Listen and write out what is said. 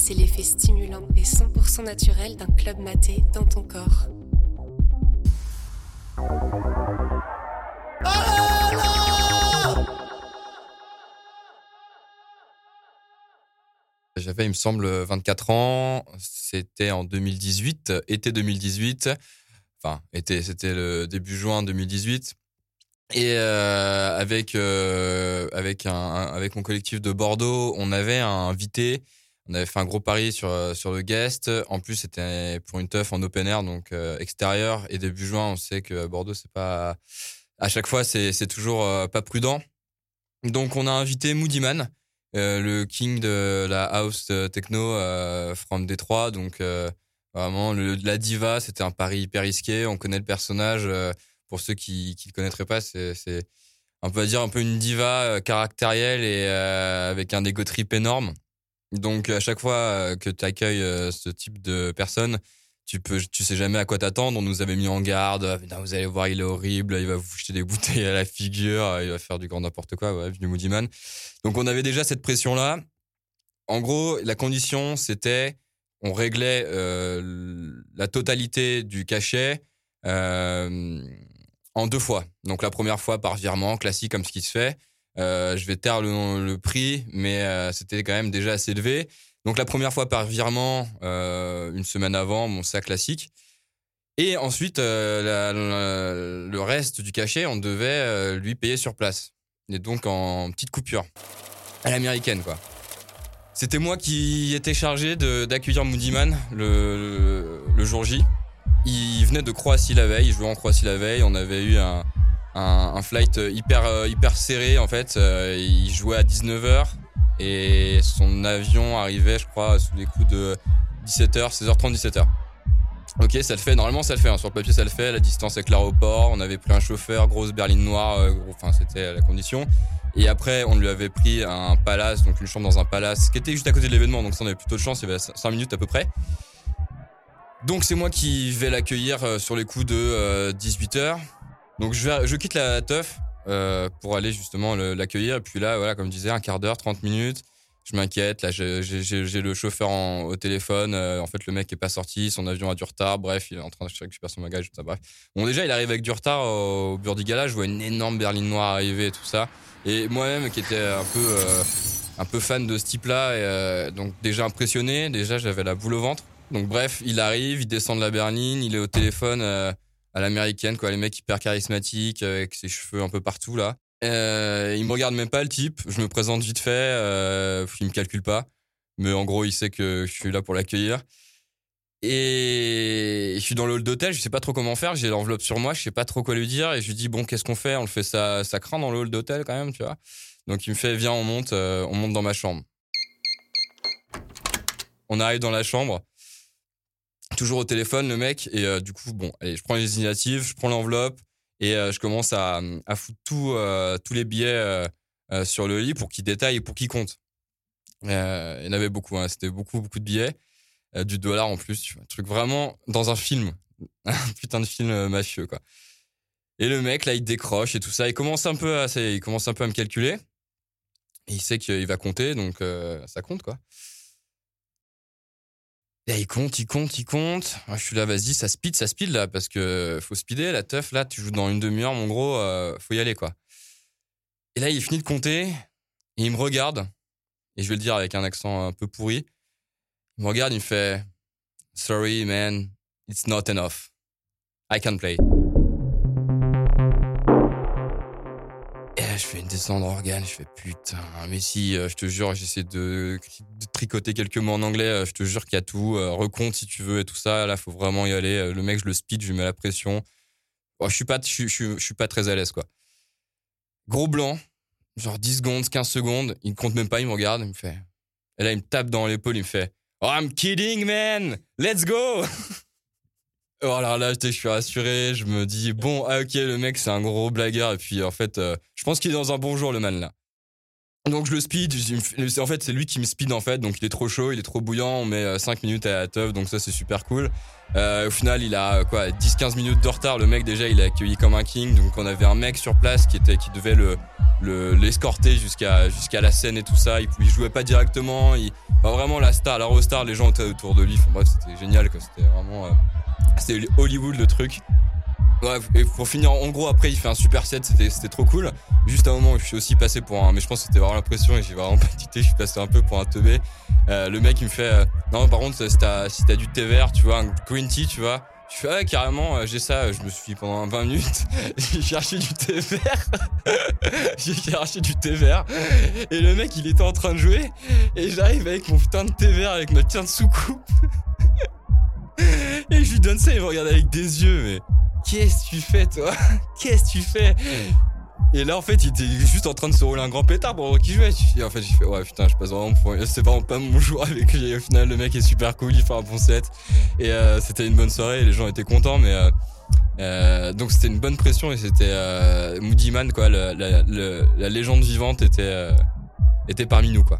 c'est l'effet stimulant et 100% naturel d'un club maté dans ton corps. J'avais, il me semble, 24 ans. C'était en 2018, été 2018. Enfin, été, c'était le début juin 2018. Et euh, avec euh, avec un, avec mon collectif de Bordeaux, on avait invité, on avait fait un gros pari sur sur le guest. En plus, c'était pour une teuf en open air, donc euh, extérieur. Et début juin, on sait que Bordeaux, c'est pas à chaque fois, c'est toujours pas prudent. Donc, on a invité Moody Man, le king de la house techno from Détroit. Donc vraiment la diva, c'était un pari hyper risqué. On connaît le personnage pour ceux qui ne le connaîtraient pas, c'est on peut dire un peu une diva euh, caractérielle et euh, avec un ego trip énorme. Donc à chaque fois euh, que tu accueilles ce type de personne, tu peux tu sais jamais à quoi t'attendre. On nous avait mis en garde, vous allez voir, il est horrible, il va vous jeter des bouteilles à la figure, il va faire du grand n'importe quoi, du Moody Man. Donc on avait déjà cette pression là. En gros, la condition c'était on réglait la totalité du cachet euh, en deux fois. Donc la première fois par virement classique comme ce qui se fait. Euh, je vais taire le, prix, mais euh, c'était quand même déjà assez élevé. Donc la première fois par virement, euh, une semaine avant, mon sac classique. Et ensuite, le reste du cachet, on devait lui payer sur place. Et donc en petite coupure. À l'américaine, quoi. C'était moi qui étais chargé d'accueillir Moody Man le, le jour J. Il venait de Croatie la veille, il jouait en Croatie la veille. On avait eu un, un, flight hyper, euh, hyper serré en fait. Euh, il jouait à 19h et son avion arrivait, je crois, sous les coups de 17h, 16h30, 17h. Ok, ça le fait. Normalement, ça le fait. Hein. Sur le papier, ça le fait. La distance avec l'aéroport. On avait pris un chauffeur, grosse berline noire. Euh, enfin, c'était la condition. Et après, on lui avait pris un palace, donc une chambre dans un palace, qui était juste à côté de l'événement. Donc ça, on avait plutôt de chance. Il y avait 5 minutes à peu près. Donc c'est moi qui vais l'accueillir euh, sur les coups de 18h. Euh, Donc je, vais, je quitte la teuf euh, pour aller justement l'accueillir. Et puis là, voilà, comme je disais, un quart d'heure, 30 minutes. Je m'inquiète. Là, j'ai le chauffeur en, au téléphone. en fait, le mec est pas sorti. Son avion a du retard. Bref, il est en train de récupérer son bagage. Tout ça. Bon, déjà, il arrive avec du retard au, Burdigala. Je vois une énorme berline noire arriver et tout ça. Et moi-même, qui était un peu, un peu fan de ce type-là, donc déjà impressionné. Déjà, j'avais la boule au ventre. Donc bref, il arrive, il descend de la berline, il est au téléphone euh, à l'américaine, quoi. Les mecs hyper charismatiques, euh, avec ses cheveux un peu partout là. Euh, il me regarde même pas le type. Je me présente vite fait. Euh, il me calcule pas, mais en gros, il sait que je suis là pour l'accueillir. Et je suis dans le hall d'hôtel, je sais pas trop comment faire. J'ai l'enveloppe sur moi, je sais pas trop quoi lui dire. Et je lui dis bon, qu'est-ce qu'on fait? On le fait ça, ça craint dans le hall d'hôtel quand même, tu vois. Donc il me fait viens, on monte, on monte dans ma chambre. On arrive dans la chambre toujours au téléphone le mec et euh, du coup bon allez je prends les initiatives je prends l'enveloppe et euh, je commence à, à foutre euh, tous les billets sur le lit pour qu'il détaille et pour qu'il compte il y en avait beaucoup hein, c'était beaucoup beaucoup de billets du dollar en plus un truc vraiment dans un film. Un putain de film mafieux quoi. Et le mec là il décroche et tout ça il commence un peu à il commence un peu à me calculer. Et il sait qu'il va compter donc ça compte quoi il compte, il compte, il compte. je suis là, vas-y, ça speed, ça speed là, parce que faut speeder, la teuf, là, tu joues dans une demi-heure, mon gros, euh, faut y aller, quoi. Et là, il finit de compter, et il me regarde, et je vais le dire avec un accent un peu pourri. Il me regarde, il me fait, Sorry, man, it's not enough. I can play. Je fais une descente d'organe, je fais putain, mais si, euh, je te jure, j'essaie de, tricoter quelques mots en anglais, euh, je te jure qu'il y a tout, euh, recompte si tu veux et tout ça, là, faut vraiment y aller. Le mec, je le speed, je lui mets la pression. Oh, je suis pas, je suis pas très à l'aise, quoi. Gros blanc, genre 10 secondes, 15 secondes, il ne compte même pas, il me regarde, il me fait. Et là, il me tape dans l'épaule, il me fait Oh, I'm kidding, man! Let's go! Oh là je suis rassuré, je me dis bon, ah, ok, le mec c'est un gros blagueur et puis en fait, euh, je pense qu'il est dans un bon jour le man là. Donc je le speed, en fait c'est lui qui me speed en fait, donc il est trop chaud, il est trop bouillant, on met 5 euh, minutes à la teuf, donc ça c'est super cool. Euh, au final il a quoi 10-15 minutes de retard, le mec déjà il a accueilli comme un king, donc on avait un mec sur place qui était qui devait le le l'escorter jusqu'à jusqu'à la scène et tout ça. Il, il jouait pas directement. Vraiment la star, la rostar, les gens étaient autour de lui. Enfin, bref, c'était génial. C'était vraiment, c'était Hollywood le truc. Bref, et pour finir, en gros, après, il fait un super set, c'était, trop cool. Juste à un moment, je suis aussi passé pour un, mais je pense que c'était vraiment l'impression et j'ai vraiment pas tité, je suis passé un peu pour un teubé. Euh, le mec, il me fait, euh, non, par contre, si t'as, si du thé vert, tu vois, un green tea, tu vois. Je fais, carrément, euh, j'ai ça, je me suis pendant 20 minutes, j'ai cherché du thé vert. j'ai cherché du thé vert. Et le mec, il était en train de jouer. Et j'arrive avec mon putain de thé vert, avec ma putain de soucoupe. Ça, il me regarde avec des yeux, mais qu'est-ce que tu fais, toi Qu'est-ce que tu fais et là, en fait, il était juste en train de se rouler un grand pétard pendant qu'il jouait. Et en fait, j'ai fait, ouais, putain, je passe vraiment pour. C'est vraiment pas mon jour avec lui. Et au final, le mec est super cool, il fait un bon set. Et euh, c'était une bonne soirée, les gens étaient contents, mais. Euh, euh, donc c'était une bonne pression et c'était euh, Moody Man, quoi. Le, la, le, la légende vivante était, était parmi nous, quoi.